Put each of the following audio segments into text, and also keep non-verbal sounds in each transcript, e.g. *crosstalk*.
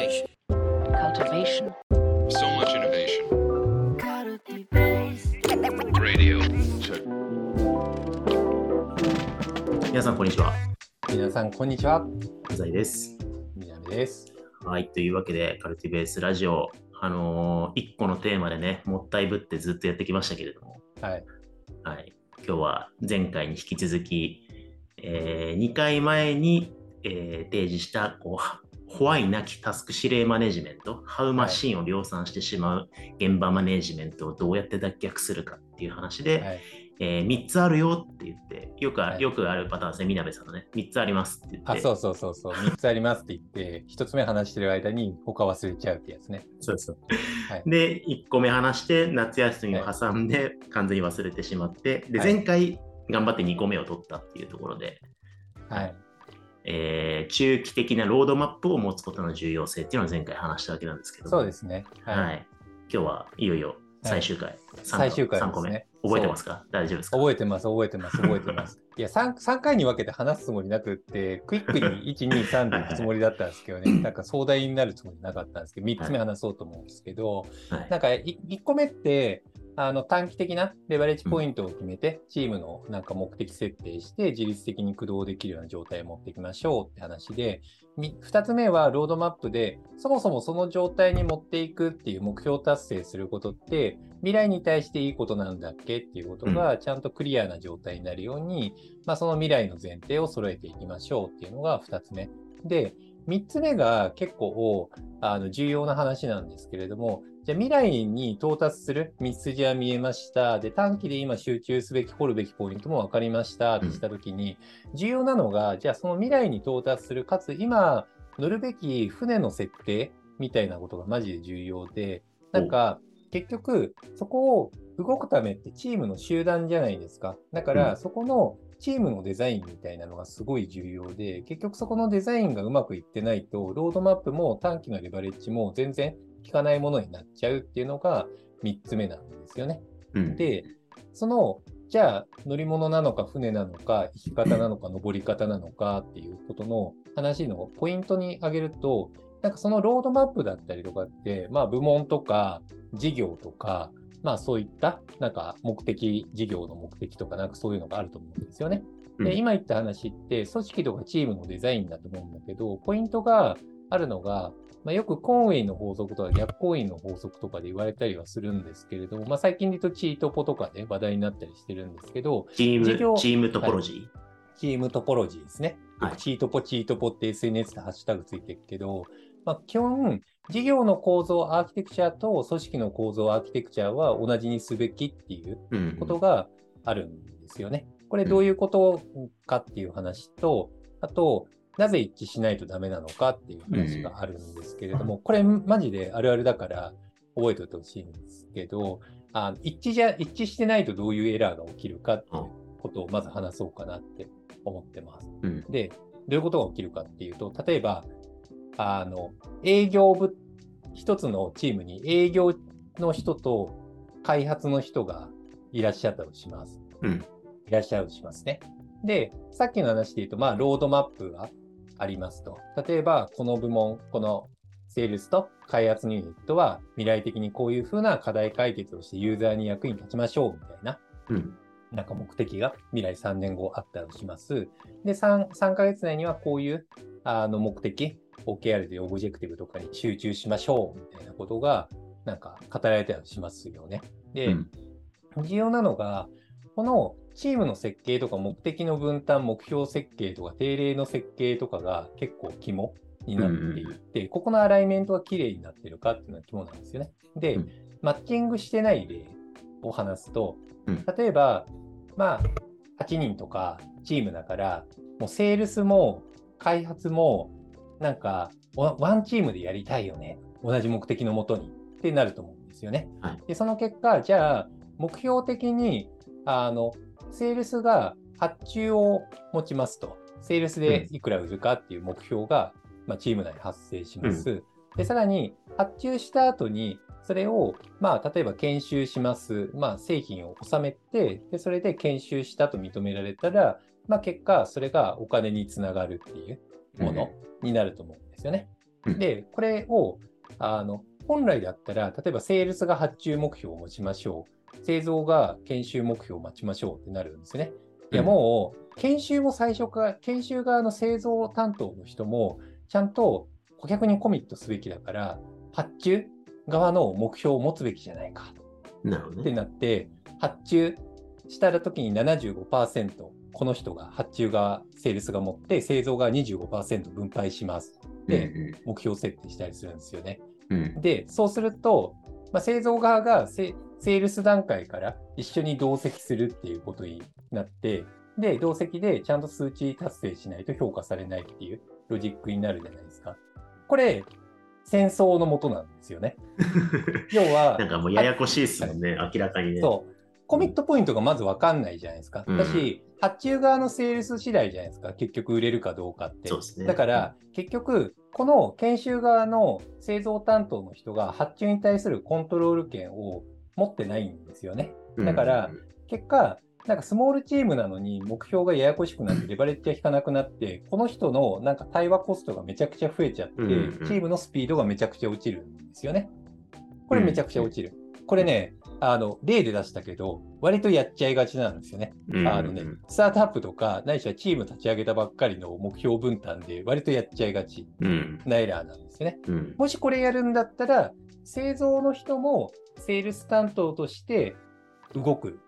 Cultivation. cultivation, So much innovation. Radio. 皆さん、こんにちは。皆さん、こんにちは。うざいです。南です。はい。というわけで、カルティベースラジオ、あのー、1個のテーマでね、もったいぶってずっとやってきましたけれども、はい。はい。今日は前回に引き続き、え2回前に、えー提示した、こう、ホワイなきタスク指令マネジメント、ハウマシンを量産してしまう現場マネジメントをどうやって脱却するかっていう話で、はい。え3つあるよって言って、よくあ,、はいよくあるパターンですね、みなべさんのね、3つありますって言って。あ、そうそうそうそう。3つありますって言って、1つ目話してる間に他忘れちゃうってやつね。そうそう。はい。で、1個目話して、夏休みを挟んで、完全に忘れてしまって、で、はい前回頑張って2個目を取ったっていうところで、はい。えー中期的なロードマップを持つことの重要性っていうのを前回話したわけなんですけど、そうですね。はい。今日はいよいよ最終回、三最終回3個目ですね。覚えてますか？大丈夫ですか？覚えてます、覚えてます、覚えてます。*laughs* いや3、三回に分けて話すつもりなくって、クイックに1、2、3でいくつもりだったんですけどね、*laughs* なんか壮大になるつもりなかったんですけど、3つ目話そうと思うんですけど、はい。なんか1個目って、あの短期的なレバレッジポイントを決めて、チームのなんか目的設定して、自律的に駆動できるような状態を持っていきましょうって話で、2つ目はロードマップで、そもそもその状態に持っていくっていう目標達成することって、未来に対していいことなんだっけ？っていうことがちゃんとクリアな状態になるように、まあ、その未来の前提を揃えていきましょうっていうのが2つ目。で、3つ目が結構あの重要な話なんですけれども、じゃあ未来に到達する道筋は見えました。で、短期で今集中すべき、掘るべきポイントも分かりましたってしたときに、重要なのが、じゃあその未来に到達する、かつ今乗るべき船の設定みたいなことがマジで重要で、なんか結局そこを動くためってチームの集団じゃないですか。だかうんらそこのチームのデザインみたいなのがすごい重要で、結局そこのデザインがうまくいってないと、ロードマップも短期のレバレッジも全然効かないものになっちゃうっていうのが3つ目なんですよね。うんで、その、じゃあ乗り物なのか船なのか行き方なのか登り方なのかっていうことの話のポイントに挙げると、なんかそのロードマップだったりとかって、まあ部門とか事業とか、まあそういったなんか目的、事業の目的とかなんかそういうのがあると思うんですよね。でうん今言った話って組織とかチームのデザインだと思うんだけど、ポイントがあるのが、まあ、よくコーンウェイの法則とか逆コーンウェイの法則とかで言われたりはするんですけれども、まあ、最近で言うとチートポとかで話題になったりしてるんですけど、チーム、チームトポロジー？チームトポロジーですね。はいチートポ、チートポって SNS でハッシュタグついてるけど、まあ、基本、事業の構造アーキテクチャと組織の構造アーキテクチャは同じにすべきっていううんことがあるんですよね。これどういうことかっていう話と、あと、なぜ一致しないとダメなのかっていう話があるんですけれども、これマジであるあるだから覚えておいてほしいんですけど、あ一致じゃ、一致してないとどういうエラーが起きるかっていうことをまず話そうかなって思ってます。うんで、どういうことが起きるかっていうと、例えば、あの、営業部、一つのチームに営業の人と開発の人がいらっしゃったとします。うんいらっしゃるとしますね。で、さっきの話で言うと、まあ、ロードマップがありますと。例えば、この部門、このセールスと開発ユニットは未来的にこういうふうな課題解決をしてユーザーに役に立ちましょうみたいなうんなんか目的が未来3年後あったとします。で、3, 3ヶ月内にはこういうあの目的、OKR で objective とかに集中しましょうみたいなことがなんか語られたりしますよね。で、うん重要なのが、このチームの設計とか目的の分担、目標設計とか定例の設計とかが結構肝になっていって、ここのアライメントが綺麗になってるかっていうのが肝なんですよね。で、うんマッチングしてない例を話すと、うん例えば、まあ、8人とかチームだから、もうセールスも開発も、なんか、ワワンチームでやりたいよね。同じ目的のもとにってなると思うんですよね。はいで、その結果、じゃあ、目標的に、あの、セールスが発注を持ちますと。セールスでいくら売るかっていう目標が、まあ、チーム内で発生します。で、さらに、発注した後に、それを、まあ、例えば研修します。まあ、製品を納めて、で、それで研修したと認められたら、まあ、結果、それがお金につながるっていうものになると思うんですよね。うんで、これを、あの、本来だったら、例えばセールスが発注目標を持ちましょう。製造が研修目標を待ちましょうってなるんですね。いや、うんもう、研修も最初から、研修側の製造担当の人も、ちゃんと顧客にコミットすべきだから、発注側の目標を持つべきじゃないかってなって、発注したら時に75%、この人が発注が、セールスが持って、製造が25%分配します。で、うん目標設定したりするんですよね。うんうんで、そうすると、まあ、製造側がセセールス段階から一緒に同席するっていうことになって、で、同席でちゃんと数値達成しないと評価されないっていうロジックになるじゃないですか。これ、戦争のもとなんですよね。*laughs* 要は、なんかもうややこしいですもんね、明らかにね。そう。コミットポイントがまず分かんないじゃないですか。うんだし、発注側のセールス次第じゃないですか。結局売れるかどうかって。そうですね。だから、結局、この研修側の製造担当の人が発注に対するコントロール権を持ってないんですよね。うんだから、結果、なんかスモールチームなのに目標がややこしくなってレバレッジが効かなくなって、この人のなんか対話コストがめちゃくちゃ増えちゃって、チームのスピードがめちゃくちゃ落ちるんですよね。これめちゃくちゃ落ちる。これね、あの、例で出したけど、割とやっちゃいがちなんですよね。うんあのね、スタートアップとか、ないしはチーム立ち上げたばっかりの目標分担で割とやっちゃいがちうん。なエラーなんですよね。うん。もしこれやるんだったら、製造の人もセールス担当として動く。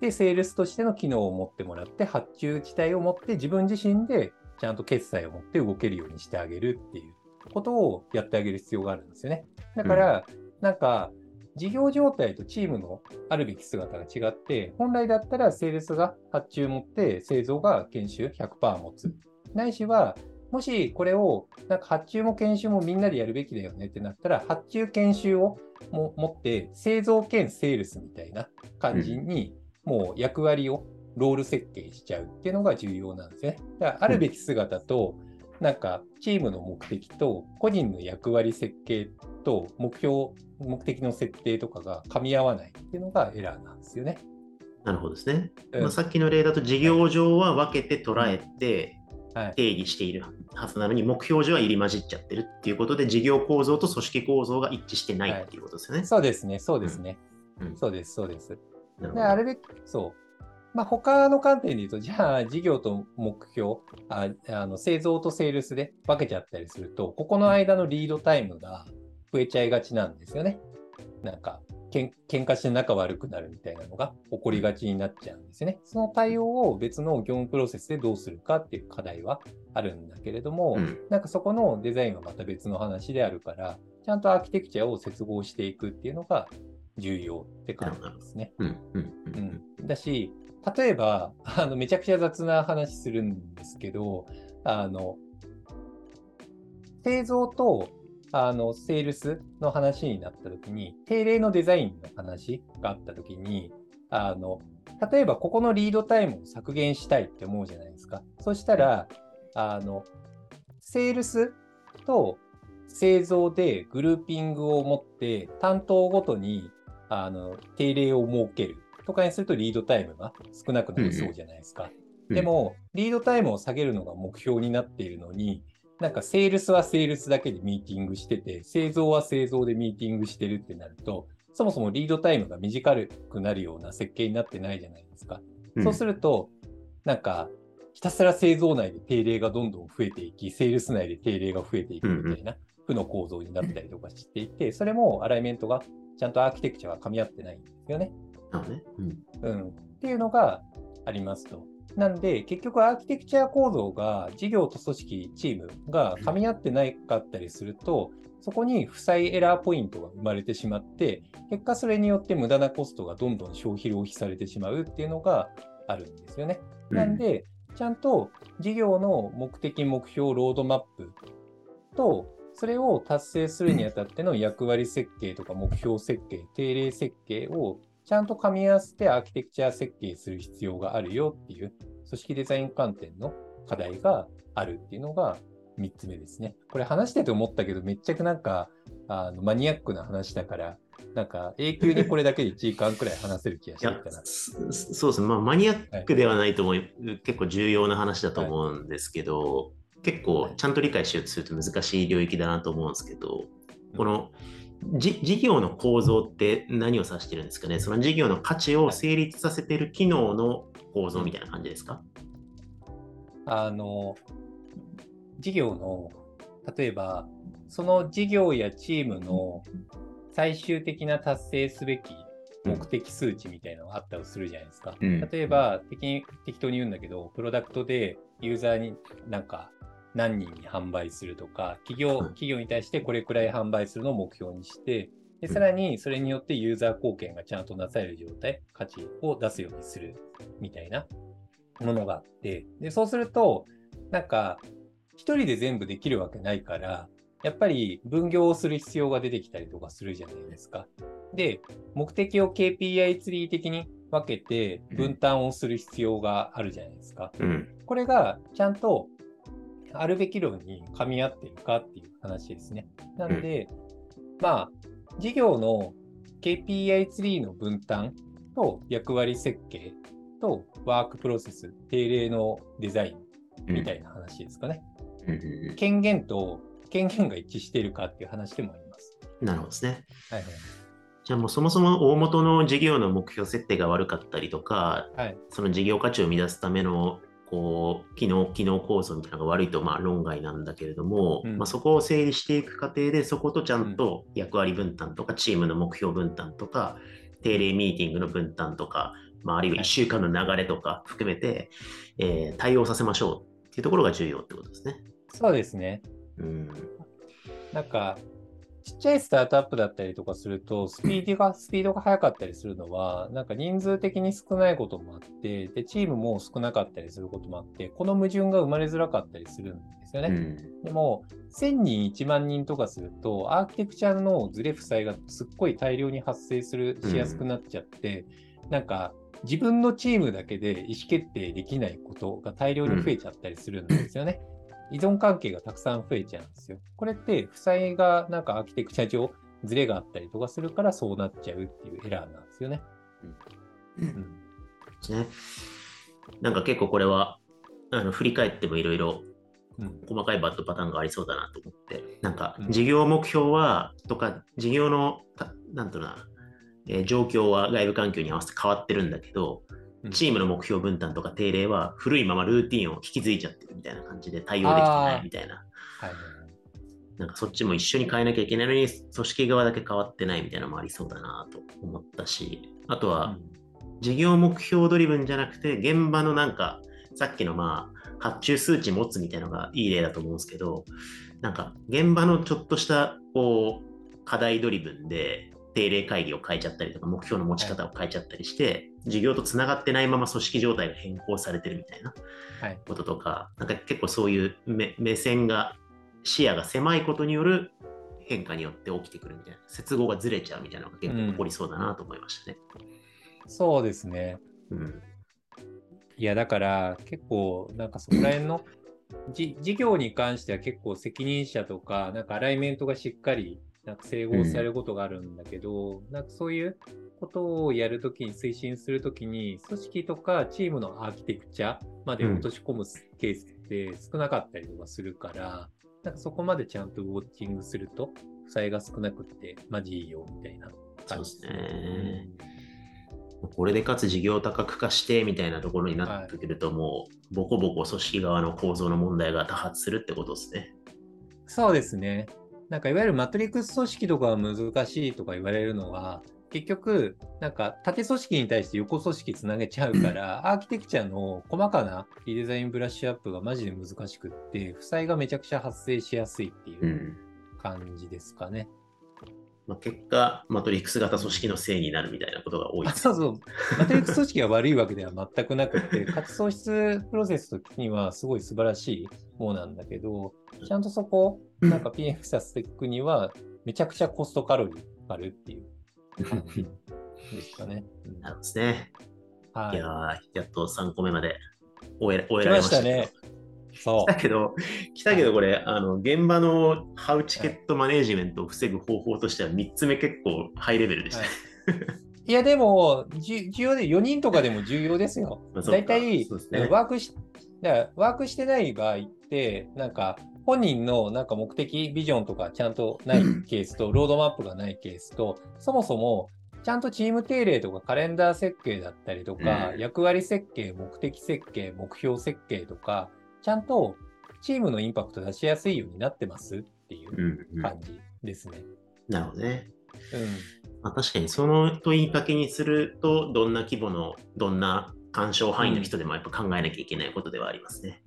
で、セールスとしての機能を持ってもらって、発注自体を持って、自分自身でちゃんと決済を持って動けるようにしてあげるっていうことをやってあげる必要があるんですよね。だから、なんか、事業状態とチームのあるべき姿が違って、本来だったらセールスが発注持って、製造が研修100%持つ。ないしは、もしこれをなんか発注も研修もみんなでやるべきだよねってなったら、発注研修をも持って、製造兼セールスみたいな感じに、もう役割をロール設計しちゃうっていうのが重要なんですね。だからあるべき姿と、なんかチームの目的と個人の役割設計と目標、目的の設定とかが噛み合わないっていうのがエラーなんですよね。なるほどですね。うんまあ、さっきの例だと事業上は分けて捉えてはい定義しているはずなのに、目標上は入り混じっちゃってるっていうことで、事業構造と組織構造が一致してないっていうことですよね。そうですね、そうですね。うんそうです、そうです。であるべき、そう。まあ、他の観点で言うと、じゃあ、事業と目標あ、あの製造とセールスで分けちゃったりすると、ここの間のリードタイムが増えちゃいがちなんですよね。なんか、けん喧嘩して仲悪くなるみたいなのが起こりがちになっちゃうんですよね。その対応を別の業務プロセスでどうするかっていう課題はあるんだけれども、うんなんかそこのデザインはまた別の話であるから、ちゃんとアーキテクチャを接合していくっていうのが重要って感じですね。うんうんううんん、だし、例えば *laughs* あの、めちゃくちゃ雑な話するんですけど、あの製造とあのセールスの話になったときに、定例のデザインの話があったときにあの、例えばここのリードタイムを削減したいって思うじゃないですか。そしたら、あのセールスと製造でグルーピングを持って担当ごとにあの定例を設けるとかにするとリードタイムが少なくなりそうじゃないですか。うんでも、リードタイムを下げるのが目標になっているのに、なんかセールスはセールスだけでミーティングしてて、製造は製造でミーティングしてるってなると、そもそもリードタイムが短くなるような設計になってないじゃないですか。うんそうすると、なんか、ひたすら製造内で定例がどんどん増えていき、セールス内で定例が増えていくみたいな負の構造になったりとかしていて、それもアライメントがちゃんとアーキテクチャが噛み合ってないんですよね。ねうんうん、っていうのがありますと。なんで、結局アーキテクチャ構造が事業と組織、チームが噛み合ってないかったりすると、そこに負債エラーポイントが生まれてしまって、結果それによって無駄なコストがどんどん消費浪費されてしまうっていうのがあるんですよね。なんで、ちゃんと事業の目的、目標、ロードマップと、それを達成するにあたっての役割設計とか目標設計、定例設計をちゃんと噛み合わせてアーキテクチャ設計する必要があるよっていう組織デザイン観点の課題があるっていうのが3つ目ですね。これ話してて思ったけど、めっちゃくなんかあのマニアックな話だから、なんか永久にこれだけで1時間くらい話せる気がしてるかな。*laughs* そそうですね、まあ、マニアックではないと思う、結構重要な話だと思うんですけど、結構ちゃんと理解しようとすると難しい領域だなと思うんですけど、このじ事業の構造って何を指してるんですかね？その事業の価値を成立させている機能の構造みたいな感じですか？あの、事業の、例えば、その事業やチームの最終的な達成すべき目的数値みたいなのがあったりするじゃないですか。うん。例えば適、適当に言うんだけど、プロダクトでユーザーになんか何人に販売するとか、企業うん企業に対してこれくらい販売するのを目標にして、でうんさらにそれによってユーザー貢献がちゃんとなされる状態、価値を出すようにするみたいなものがあって、でそうすると、なんか、一人で全部できるわけないから、やっぱり分業をする必要が出てきたりとかするじゃないですか。で、目的を KPI ツリー的に分けて分担をする必要があるじゃないですか。うん。これがちゃんとあるべき論に噛み合っているかっていう話ですね。なので、まあ、事業の KPI ツリーの分担と役割設計とワークプロセス、定例のデザインみたいな話ですかね。うんうんうん権限と権限が一致しているかっていう話でもあります。なるほどですね。はいじゃあもうそもそも大元の事業の目標設定が悪かったりとか、はい。はい。その事業価値を生み出すためのこう機能機能構造みたいなのが悪いとまあ論外なんだけれども、うんまあ、そこを整理していく過程でそことちゃんと役割分担とかチームの目標分担とか定例ミーティングの分担とか、まあ、あるいは1週間の流れとか含めて、えー対応させましょうっていうところが重要ってことですね。そうですね。うんなんか、ちっちゃいスタートアップだったりとかすると、スピードが、スピードが速かったりするのは、なんか人数的に少ないこともあって、で、チームも少なかったりすることもあって、この矛盾が生まれづらかったりするんですよね。うんでも、1000人、1万人とかすると、アーキテクチャのズレ負債がすっごい大量に発生する、しやすくなっちゃって、なんか、自分のチームだけで意思決定できないことが大量に増えちゃったりするんですよね。依存関係がたくさん増えちゃうんですよ。これって、負債がなんかアーキテクチャ上、ズレがあったりとかするからそうなっちゃうっていうエラーなんですよね。うんうんですね。なんか結構これはあの振り返ってもいろいろうん細かいバッドパターンがありそうだなと思って、なんかうん事業目標はとか事業のたなんとな、えー状況は外部環境に合わせて変わってるんだけど、うんチームの目標分担とか定例は古いままルーティンを引き継いじゃってるみたいな感じで対応できてないみたいな、はいなんかそっちも一緒に変えなきゃいけないのに組織側だけ変わってないみたいなのもありそうだなと思ったし、あとは、事業目標ドリブンじゃなくて、現場のなんか、さっきのまあ、発注数値持つみたいなのがいい例だと思うんですけど、なんか、現場のちょっとした、こう、課題ドリブンで、定例会議を変えちゃったりとか、目標の持ち方を変えちゃったりして、事業とつながってないまま組織状態が変更されてるみたいなはいこととか、なんか結構そういう目目線が、視野が狭いことによる変化によって起きてくるみたいな、接合がずれちゃうみたいなのが結構起こりそうだなと思いましたね。そうですね。うん。いや、だから結構、なんかそこら辺のじ事業に関しては結構責任者とか、なんかアライメントがしっかりなんか整合されることがあるんだけど、なんかそういうことをやるときに、推進するときに、組織とかチームのアーキテクチャまで落とし込むケースって少なかったりとかするから、なんかそこまでちゃんとウォッチングすると、負債が少なくって、マジいいよみたいな感じそうですね。これでかつ事業多角化してみたいなところになってくると、もうボコボコ組織側の構造の問題が多発するってことですね。そうですね。なんかいわゆるマトリックス組織とかは難しいとか言われるのは、結局、なんか縦組織に対して横組織つなげちゃうから、*laughs* アーキテクチャの細かなリデザインブラッシュアップがマジで難しくって、負債がめちゃくちゃ発生しやすいっていううん感じですかね。まあ、結果、マトリックス型組織のせいになるみたいなことが多いあそうそう。マトリックス組織が悪いわけでは全くなくて、価値創出プロセス的にはすごい素晴らしいものなんだけど、ちゃんとそこをなんか PF させていくには、めちゃくちゃコストカロリーかかるっていう感じですかね。うんなるほどですね。はいい。やー、やっと3個目まで終え終えられましたね。そ来たけど、来たけどこれ、あの現場のハウチケットマネジメントを防ぐ方法としては3つ目結構ハイレベルでした。ね。う。いや、でも、重要で、4人とかでも重要ですよ。大体、ね。ワークし、ワークしてない場合って、なんか本人のなんか目的、ビジョンとかちゃんとないケースと、*laughs* ロードマップがないケースと、そもそもちゃんとチーム定例とかカレンダー設計だったりとか、うん。役割設計、目的設計、目標設計とか、ちゃんとチームのインパクト出しやすいようになってます？っていう感じですね。なるほどね。うんまあ、確かにその問いかけにすると、どんな規模の、どんな干渉範囲の人でもやっぱ考えなきゃいけないことではありますね。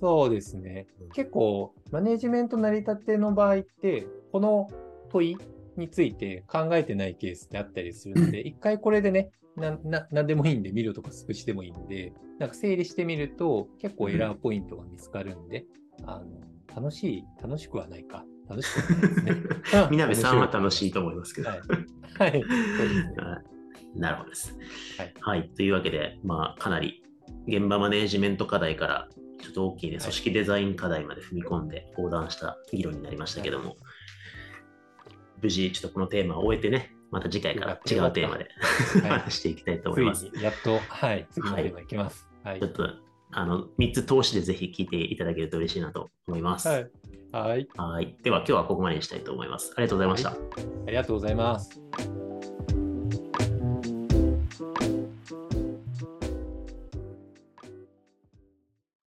そうですね。結構、マネジメント成り立ての場合って、この問いについて考えてないケースってあったりするので、一回これでね、なななんでもいいんで、見るとかスクシでもいいんで、なんか整理してみると、結構エラーポイントが見つかるんで、あの楽しい、楽しくはないか。楽しくはないですね。みなべさんは楽しいとと思いますけど。はい。はい。そうですね。*laughs* はいなるほどです。はいはい。というわけで、まあ、かなり現場マネジメント課題から、ちょっと大きいね、い組織デザイン課題まで踏み込んで横断した議論になりましたけども、無事、ちょっとこのテーマを終えてね、また次回から違うテーマではい話していきたいと思ついいます。にやっと、はい、次のテーマいきます。はいちょ。っと、あの、3つ通しでぜひ聞いていただけると嬉しいなと思います。はい。はい。はい。では、今日はここまでにしたいと思います。ありがとうございました。ありがとうございます。